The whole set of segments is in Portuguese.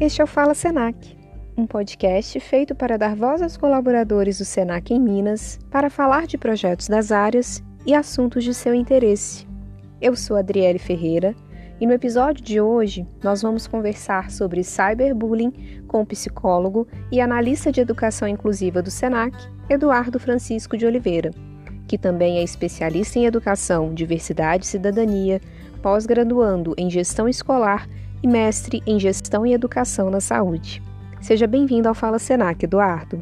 Este é o Fala Senac, um podcast feito para dar voz aos colaboradores do Senac em Minas para falar de projetos das áreas e assuntos de seu interesse. Eu sou Adriele Ferreira e no episódio de hoje nós vamos conversar sobre cyberbullying com o psicólogo e analista de educação inclusiva do Senac, Eduardo Francisco de Oliveira, que também é especialista em educação, diversidade e cidadania, pós-graduando em gestão escolar e mestre em Gestão e Educação na Saúde. Seja bem-vindo ao Fala Senac, Eduardo.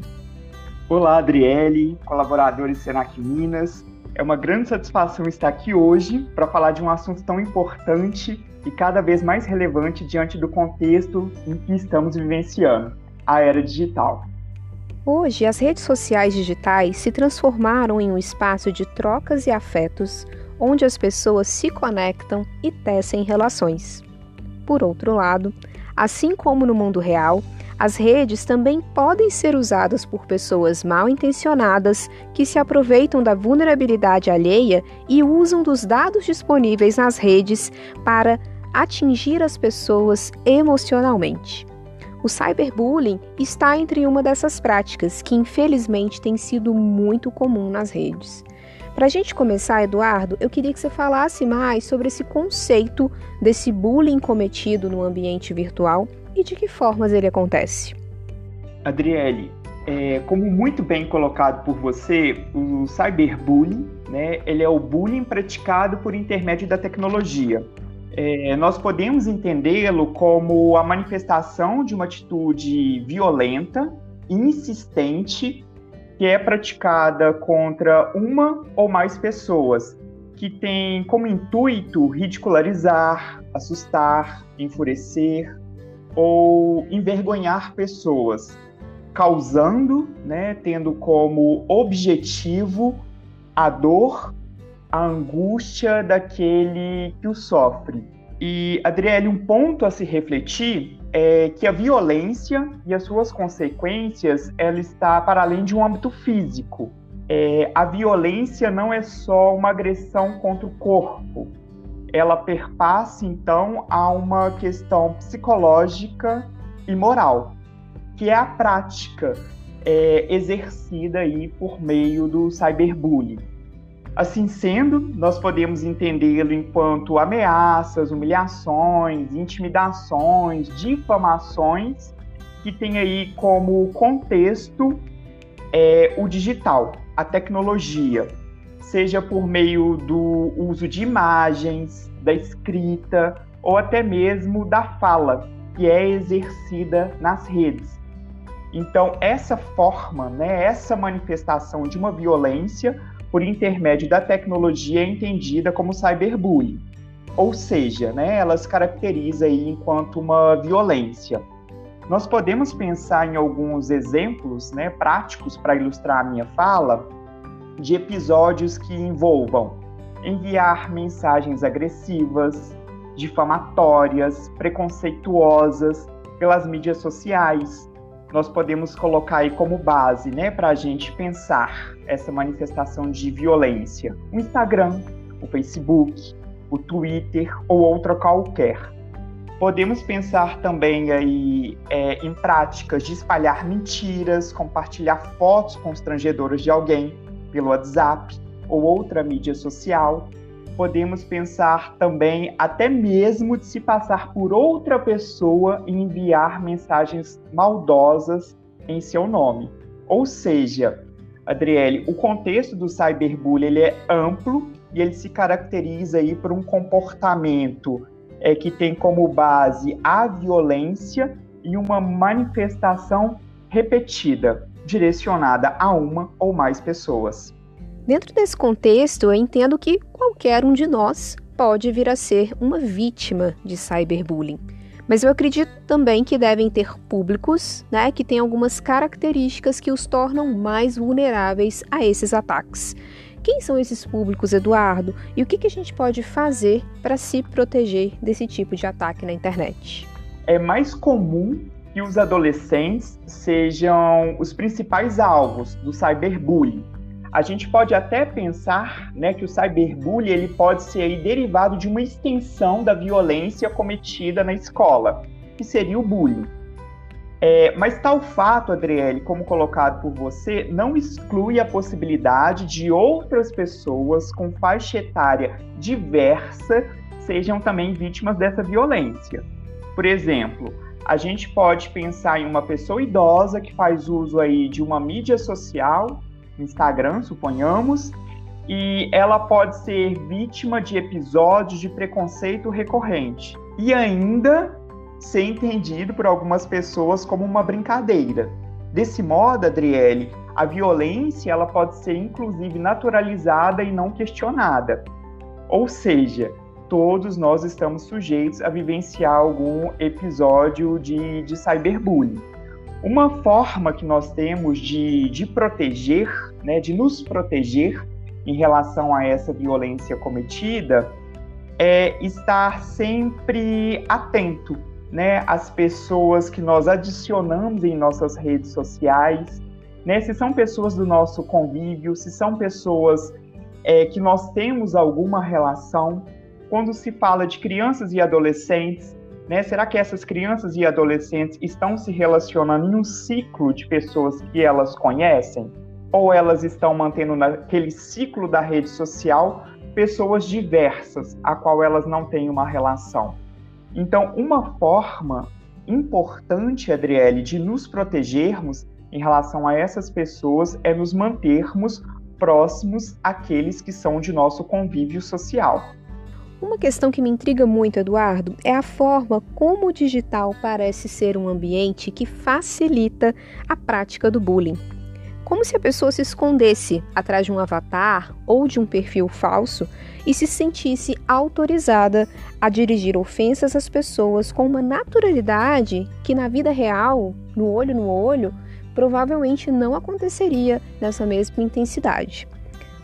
Olá, Adriele, colaboradores Senac Minas. É uma grande satisfação estar aqui hoje para falar de um assunto tão importante e cada vez mais relevante diante do contexto em que estamos vivenciando, a era digital. Hoje, as redes sociais digitais se transformaram em um espaço de trocas e afetos, onde as pessoas se conectam e tecem relações. Por outro lado, assim como no mundo real, as redes também podem ser usadas por pessoas mal intencionadas que se aproveitam da vulnerabilidade alheia e usam dos dados disponíveis nas redes para atingir as pessoas emocionalmente. O cyberbullying está entre uma dessas práticas que, infelizmente, tem sido muito comum nas redes. Para a gente começar, Eduardo, eu queria que você falasse mais sobre esse conceito desse bullying cometido no ambiente virtual e de que formas ele acontece. Adriele, é, como muito bem colocado por você, o cyberbullying, né, ele é o bullying praticado por intermédio da tecnologia. É, nós podemos entendê-lo como a manifestação de uma atitude violenta, insistente que é praticada contra uma ou mais pessoas, que tem como intuito ridicularizar, assustar, enfurecer ou envergonhar pessoas, causando, né, tendo como objetivo a dor, a angústia daquele que o sofre. E, Adriele, um ponto a se refletir é que a violência e as suas consequências ela está para além de um âmbito físico. É, a violência não é só uma agressão contra o corpo, ela perpassa então a uma questão psicológica e moral, que é a prática é, exercida aí por meio do cyberbullying. Assim sendo, nós podemos entendê-lo enquanto ameaças, humilhações, intimidações, difamações, que tem aí como contexto é, o digital, a tecnologia, seja por meio do uso de imagens, da escrita ou até mesmo da fala, que é exercida nas redes. Então, essa forma, né, essa manifestação de uma violência por intermédio da tecnologia entendida como cyberbullying. Ou seja, né, ela se caracteriza aí enquanto uma violência. Nós podemos pensar em alguns exemplos né, práticos para ilustrar a minha fala de episódios que envolvam enviar mensagens agressivas, difamatórias, preconceituosas pelas mídias sociais, nós podemos colocar aí como base, né, para a gente pensar essa manifestação de violência. O Instagram, o Facebook, o Twitter ou outra qualquer. Podemos pensar também aí é, em práticas de espalhar mentiras, compartilhar fotos constrangedoras de alguém pelo WhatsApp ou outra mídia social, podemos pensar também até mesmo de se passar por outra pessoa e enviar mensagens maldosas em seu nome. Ou seja, Adriele, o contexto do cyberbullying ele é amplo e ele se caracteriza aí por um comportamento é, que tem como base a violência e uma manifestação repetida, direcionada a uma ou mais pessoas. Dentro desse contexto, eu entendo que qualquer um de nós pode vir a ser uma vítima de cyberbullying. Mas eu acredito também que devem ter públicos né, que têm algumas características que os tornam mais vulneráveis a esses ataques. Quem são esses públicos, Eduardo? E o que, que a gente pode fazer para se proteger desse tipo de ataque na internet? É mais comum que os adolescentes sejam os principais alvos do cyberbullying a gente pode até pensar né, que o cyberbullying ele pode ser aí derivado de uma extensão da violência cometida na escola, que seria o bullying. É, mas tal fato, Adriele, como colocado por você, não exclui a possibilidade de outras pessoas com faixa etária diversa sejam também vítimas dessa violência. Por exemplo, a gente pode pensar em uma pessoa idosa que faz uso aí de uma mídia social, Instagram, suponhamos, e ela pode ser vítima de episódios de preconceito recorrente e ainda ser entendido por algumas pessoas como uma brincadeira. Desse modo, Adriele, a violência ela pode ser inclusive naturalizada e não questionada. Ou seja, todos nós estamos sujeitos a vivenciar algum episódio de, de cyberbullying. Uma forma que nós temos de, de proteger, né, de nos proteger em relação a essa violência cometida, é estar sempre atento né, às pessoas que nós adicionamos em nossas redes sociais, né, se são pessoas do nosso convívio, se são pessoas é, que nós temos alguma relação, quando se fala de crianças e adolescentes, né, será que essas crianças e adolescentes estão se relacionando em um ciclo de pessoas que elas conhecem? Ou elas estão mantendo naquele ciclo da rede social pessoas diversas, a qual elas não têm uma relação? Então, uma forma importante, Adriele, de nos protegermos em relação a essas pessoas é nos mantermos próximos àqueles que são de nosso convívio social. Uma questão que me intriga muito, Eduardo, é a forma como o digital parece ser um ambiente que facilita a prática do bullying. Como se a pessoa se escondesse atrás de um avatar ou de um perfil falso e se sentisse autorizada a dirigir ofensas às pessoas com uma naturalidade que na vida real, no olho no olho, provavelmente não aconteceria nessa mesma intensidade.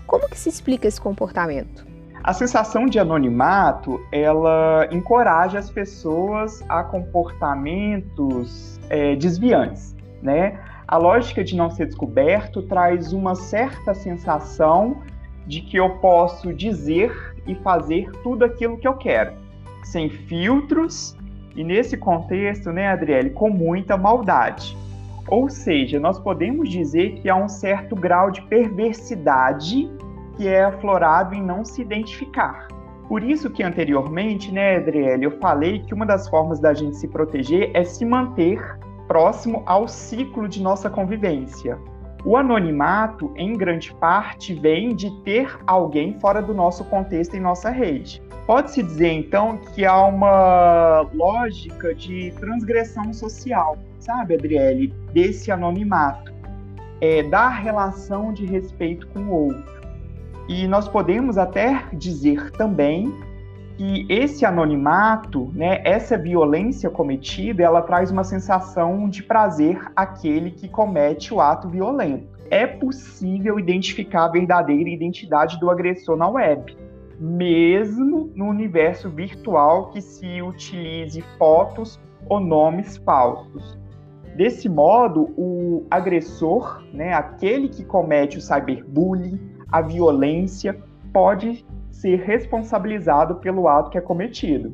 Como que se explica esse comportamento? A sensação de anonimato, ela encoraja as pessoas a comportamentos é, desviantes, né? A lógica de não ser descoberto traz uma certa sensação de que eu posso dizer e fazer tudo aquilo que eu quero, sem filtros e nesse contexto, né, Adriele, com muita maldade. Ou seja, nós podemos dizer que há um certo grau de perversidade que é aflorado em não se identificar. Por isso que anteriormente, né, Adriele, eu falei que uma das formas da gente se proteger é se manter próximo ao ciclo de nossa convivência. O anonimato, em grande parte, vem de ter alguém fora do nosso contexto em nossa rede. Pode-se dizer, então, que há uma lógica de transgressão social, sabe, Adriele, desse anonimato, é, da relação de respeito com o outro. E nós podemos até dizer também que esse anonimato, né, essa violência cometida, ela traz uma sensação de prazer àquele que comete o ato violento. É possível identificar a verdadeira identidade do agressor na web, mesmo no universo virtual que se utilize fotos ou nomes falsos. Desse modo, o agressor, né, aquele que comete o cyberbullying, a violência pode ser responsabilizado pelo ato que é cometido.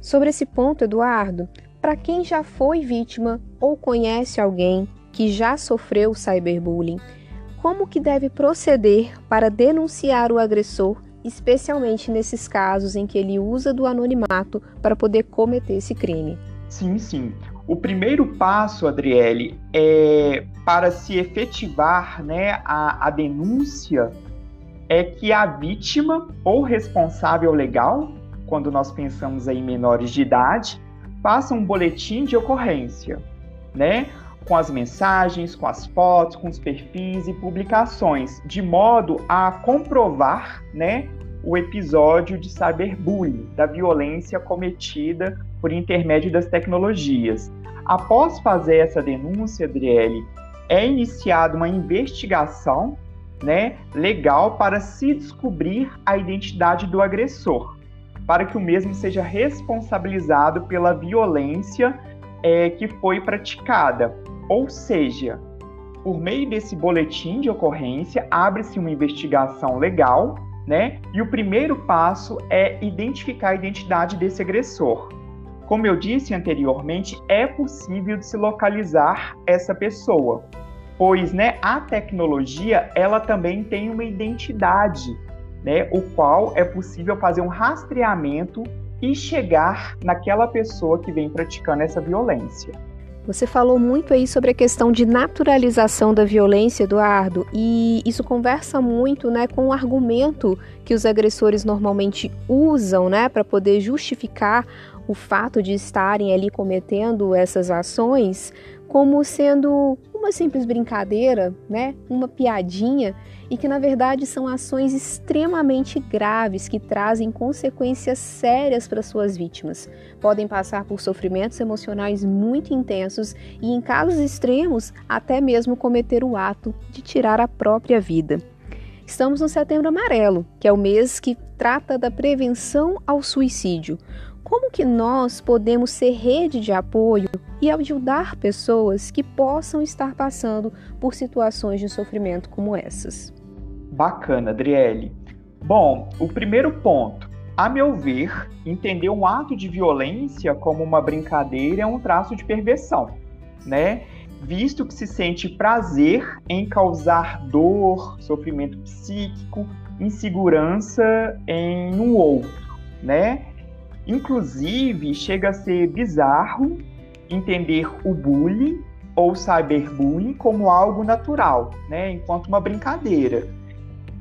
Sobre esse ponto, Eduardo, para quem já foi vítima ou conhece alguém que já sofreu cyberbullying, como que deve proceder para denunciar o agressor, especialmente nesses casos em que ele usa do anonimato para poder cometer esse crime? Sim, sim. O primeiro passo, Adriele, é para se efetivar né, a, a denúncia é que a vítima ou responsável legal, quando nós pensamos em menores de idade, faça um boletim de ocorrência, né? Com as mensagens, com as fotos, com os perfis e publicações, de modo a comprovar, né, o episódio de cyberbullying, da violência cometida por intermédio das tecnologias. Após fazer essa denúncia, Adriele, é iniciada uma investigação né, legal para se descobrir a identidade do agressor, para que o mesmo seja responsabilizado pela violência é, que foi praticada. Ou seja, por meio desse boletim de ocorrência, abre-se uma investigação legal, né? E o primeiro passo é identificar a identidade desse agressor. como eu disse anteriormente, é possível de se localizar essa pessoa, pois né, a tecnologia ela também tem uma identidade, né, o qual é possível fazer um rastreamento e chegar naquela pessoa que vem praticando essa violência. Você falou muito aí sobre a questão de naturalização da violência, Eduardo, e isso conversa muito, né, com o argumento que os agressores normalmente usam, né, para poder justificar o fato de estarem ali cometendo essas ações como sendo uma simples brincadeira, né, uma piadinha, e que na verdade são ações extremamente graves que trazem consequências sérias para suas vítimas. Podem passar por sofrimentos emocionais muito intensos e, em casos extremos, até mesmo cometer o ato de tirar a própria vida. Estamos no Setembro Amarelo, que é o mês que trata da prevenção ao suicídio. Como que nós podemos ser rede de apoio e ajudar pessoas que possam estar passando por situações de sofrimento como essas? Bacana, Adriele. Bom, o primeiro ponto, a meu ver, entender um ato de violência como uma brincadeira é um traço de perversão, né? Visto que se sente prazer em causar dor, sofrimento psíquico, insegurança em um outro, né? Inclusive, chega a ser bizarro entender o bullying ou cyberbullying como algo natural, né? Enquanto uma brincadeira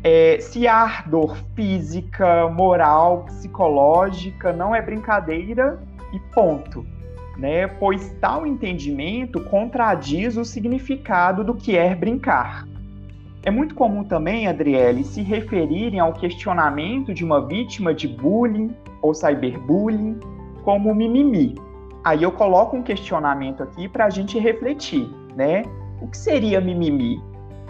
é, se há dor física, moral, psicológica, não é brincadeira e ponto. Né? Pois tal entendimento contradiz o significado do que é brincar. É muito comum também, Adriele, se referirem ao questionamento de uma vítima de bullying ou cyberbullying como mimimi. Aí eu coloco um questionamento aqui para a gente refletir, né? O que seria mimimi?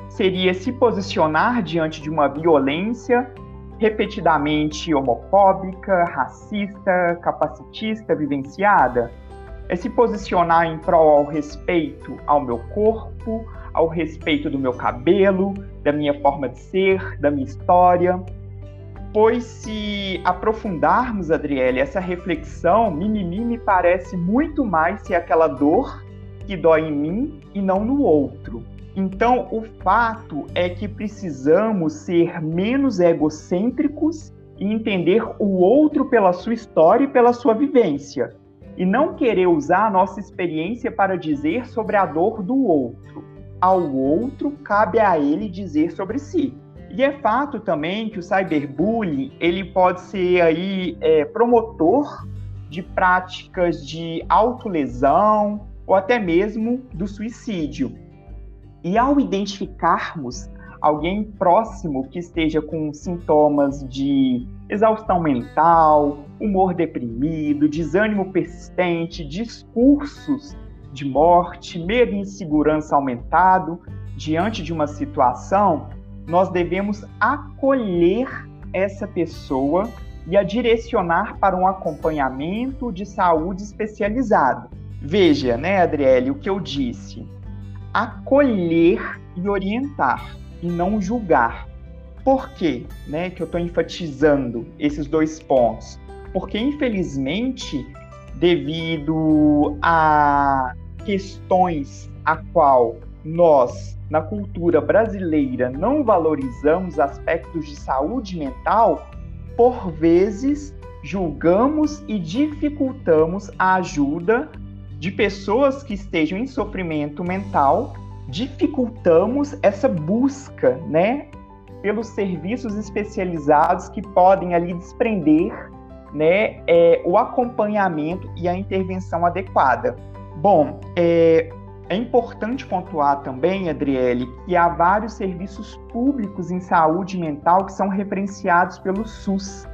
seria se posicionar diante de uma violência repetidamente homofóbica, racista, capacitista vivenciada? É se posicionar em prol ao respeito ao meu corpo, ao respeito do meu cabelo, da minha forma de ser, da minha história. Pois se aprofundarmos, Adriele, essa reflexão, mimimi me parece muito mais ser aquela dor que dói em mim e não no outro. Então, o fato é que precisamos ser menos egocêntricos e entender o outro pela sua história e pela sua vivência, e não querer usar a nossa experiência para dizer sobre a dor do outro. Ao outro cabe a ele dizer sobre si. E é fato também que o cyberbullying ele pode ser aí é, promotor de práticas de autolesão ou até mesmo do suicídio. E ao identificarmos alguém próximo que esteja com sintomas de exaustão mental, humor deprimido, desânimo persistente, discursos de morte, medo e insegurança aumentado diante de uma situação, nós devemos acolher essa pessoa e a direcionar para um acompanhamento de saúde especializado. Veja, né, Adriele, o que eu disse acolher e orientar e não julgar. Por quê, né, que eu estou enfatizando esses dois pontos? Porque infelizmente, devido a questões a qual nós na cultura brasileira não valorizamos aspectos de saúde mental, por vezes julgamos e dificultamos a ajuda de pessoas que estejam em sofrimento mental, dificultamos essa busca, né, pelos serviços especializados que podem ali desprender, né, é, o acompanhamento e a intervenção adequada. Bom, é, é importante pontuar também, Adriele, que há vários serviços públicos em saúde mental que são referenciados pelo SUS,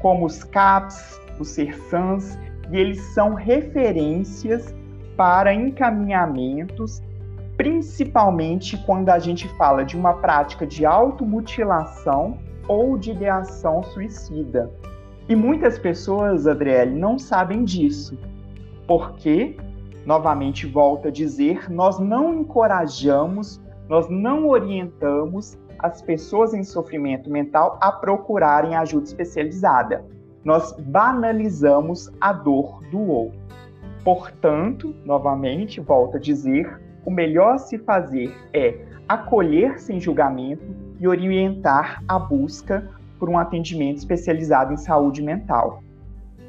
como os CAPS, os CERSANS, e eles são referências para encaminhamentos, principalmente quando a gente fala de uma prática de automutilação ou de ideação suicida. E muitas pessoas, Adriele, não sabem disso, porque, novamente volto a dizer, nós não encorajamos, nós não orientamos as pessoas em sofrimento mental a procurarem ajuda especializada. nós banalizamos a dor do outro. Portanto, novamente, volto a dizer, o melhor a se fazer é acolher sem julgamento e orientar a busca por um atendimento especializado em saúde mental.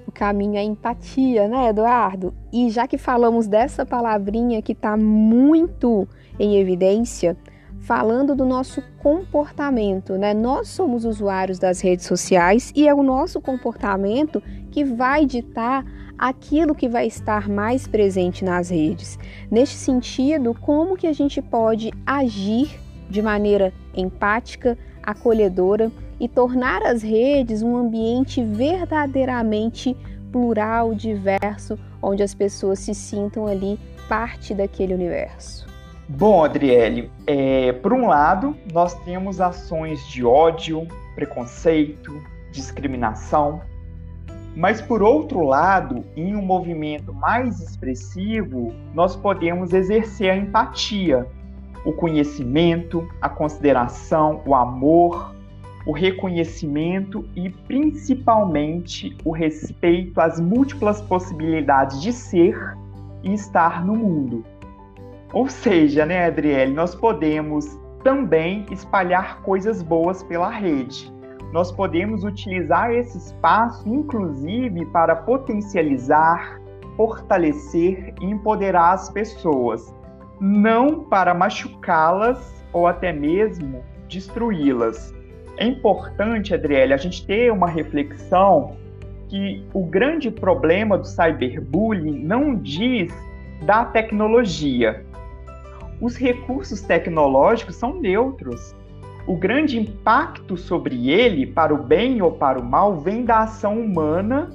O caminho é empatia, né, Eduardo? E já que falamos dessa palavrinha que está muito em evidência, falando do nosso comportamento, né? Nós somos usuários das redes sociais e é o nosso comportamento que vai ditar aquilo que vai estar mais presente nas redes. Neste sentido, como que a gente pode agir de maneira empática, acolhedora e tornar as redes um ambiente verdadeiramente plural, diverso, onde as pessoas se sintam ali parte daquele universo. Bom, Adriele, é, por um lado, nós temos ações de ódio, preconceito, discriminação, mas por outro lado, em um movimento mais expressivo, nós podemos exercer a empatia, o conhecimento, a consideração, o amor, o reconhecimento e principalmente o respeito às múltiplas possibilidades de ser e estar no mundo. Ou seja, né, Adriele, nós podemos também espalhar coisas boas pela rede. Nós podemos utilizar esse espaço, inclusive, para potencializar, fortalecer e empoderar as pessoas, não para machucá-las ou até mesmo destruí-las. É importante, Adriele, a gente ter uma reflexão que o grande problema do cyberbullying não diz da tecnologia. Os recursos tecnológicos são neutros. O grande impacto sobre ele, para o bem ou para o mal, vem da ação humana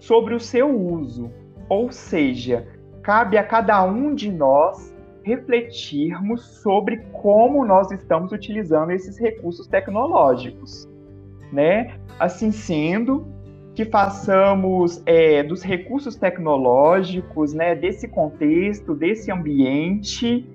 sobre o seu uso. Ou seja, cabe a cada um de nós refletirmos sobre como nós estamos utilizando esses recursos tecnológicos, né? Assim sendo, que façamos é, dos recursos tecnológicos, né, desse contexto, desse ambiente,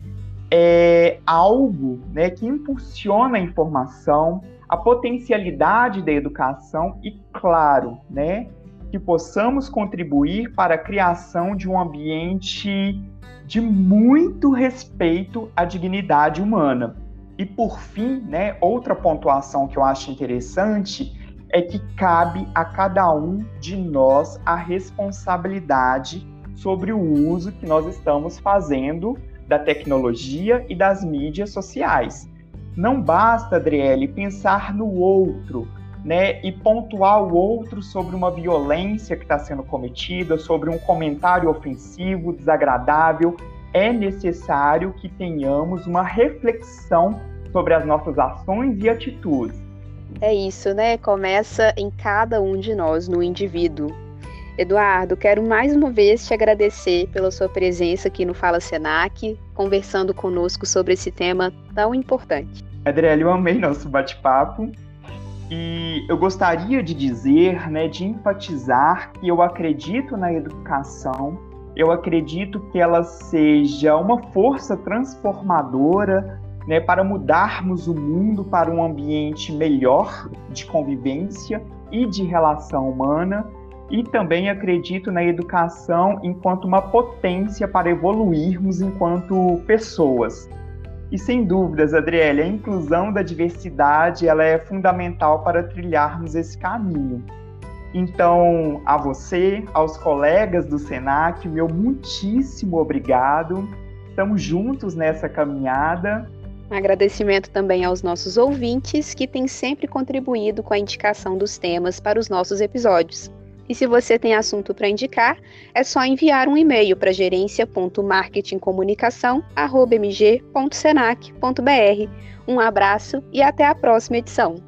é, algo né, que impulsiona a informação, a potencialidade da educação e, claro, né, que possamos contribuir para a criação de um ambiente de muito respeito à dignidade humana. E por fim, né, outra pontuação que eu acho interessante é que cabe a cada um de nós a responsabilidade sobre o uso que nós estamos fazendo da tecnologia e das mídias sociais. Não basta, Adriele, pensar no outro, né, e pontuar o outro sobre uma violência que está sendo cometida, sobre um comentário ofensivo, desagradável. É necessário que tenhamos uma reflexão sobre as nossas ações e atitudes. É isso, né? Começa em cada um de nós, no indivíduo. Eduardo, quero mais uma vez te agradecer pela sua presença aqui no Fala Senac, conversando conosco sobre esse tema tão importante. Adriele, eu amei nosso bate-papo e eu gostaria de dizer, né, de enfatizar que eu acredito na educação, eu acredito que ela seja uma força transformadora né, para mudarmos o mundo para um ambiente melhor de convivência e de relação humana e também acredito na educação enquanto uma potência para evoluirmos enquanto pessoas. E sem dúvidas, Adriele, a inclusão da diversidade ela é fundamental para trilharmos esse caminho. Então, a você, aos colegas do Senac, meu muitíssimo obrigado. Estamos juntos nessa caminhada. Agradecimento também aos nossos ouvintes que têm sempre contribuído com a indicação dos temas para os nossos episódios. E se você tem assunto para indicar, é só enviar um e-mail para gerência.marketingcomunicação.mg.senac.br. Um abraço e até a próxima edição.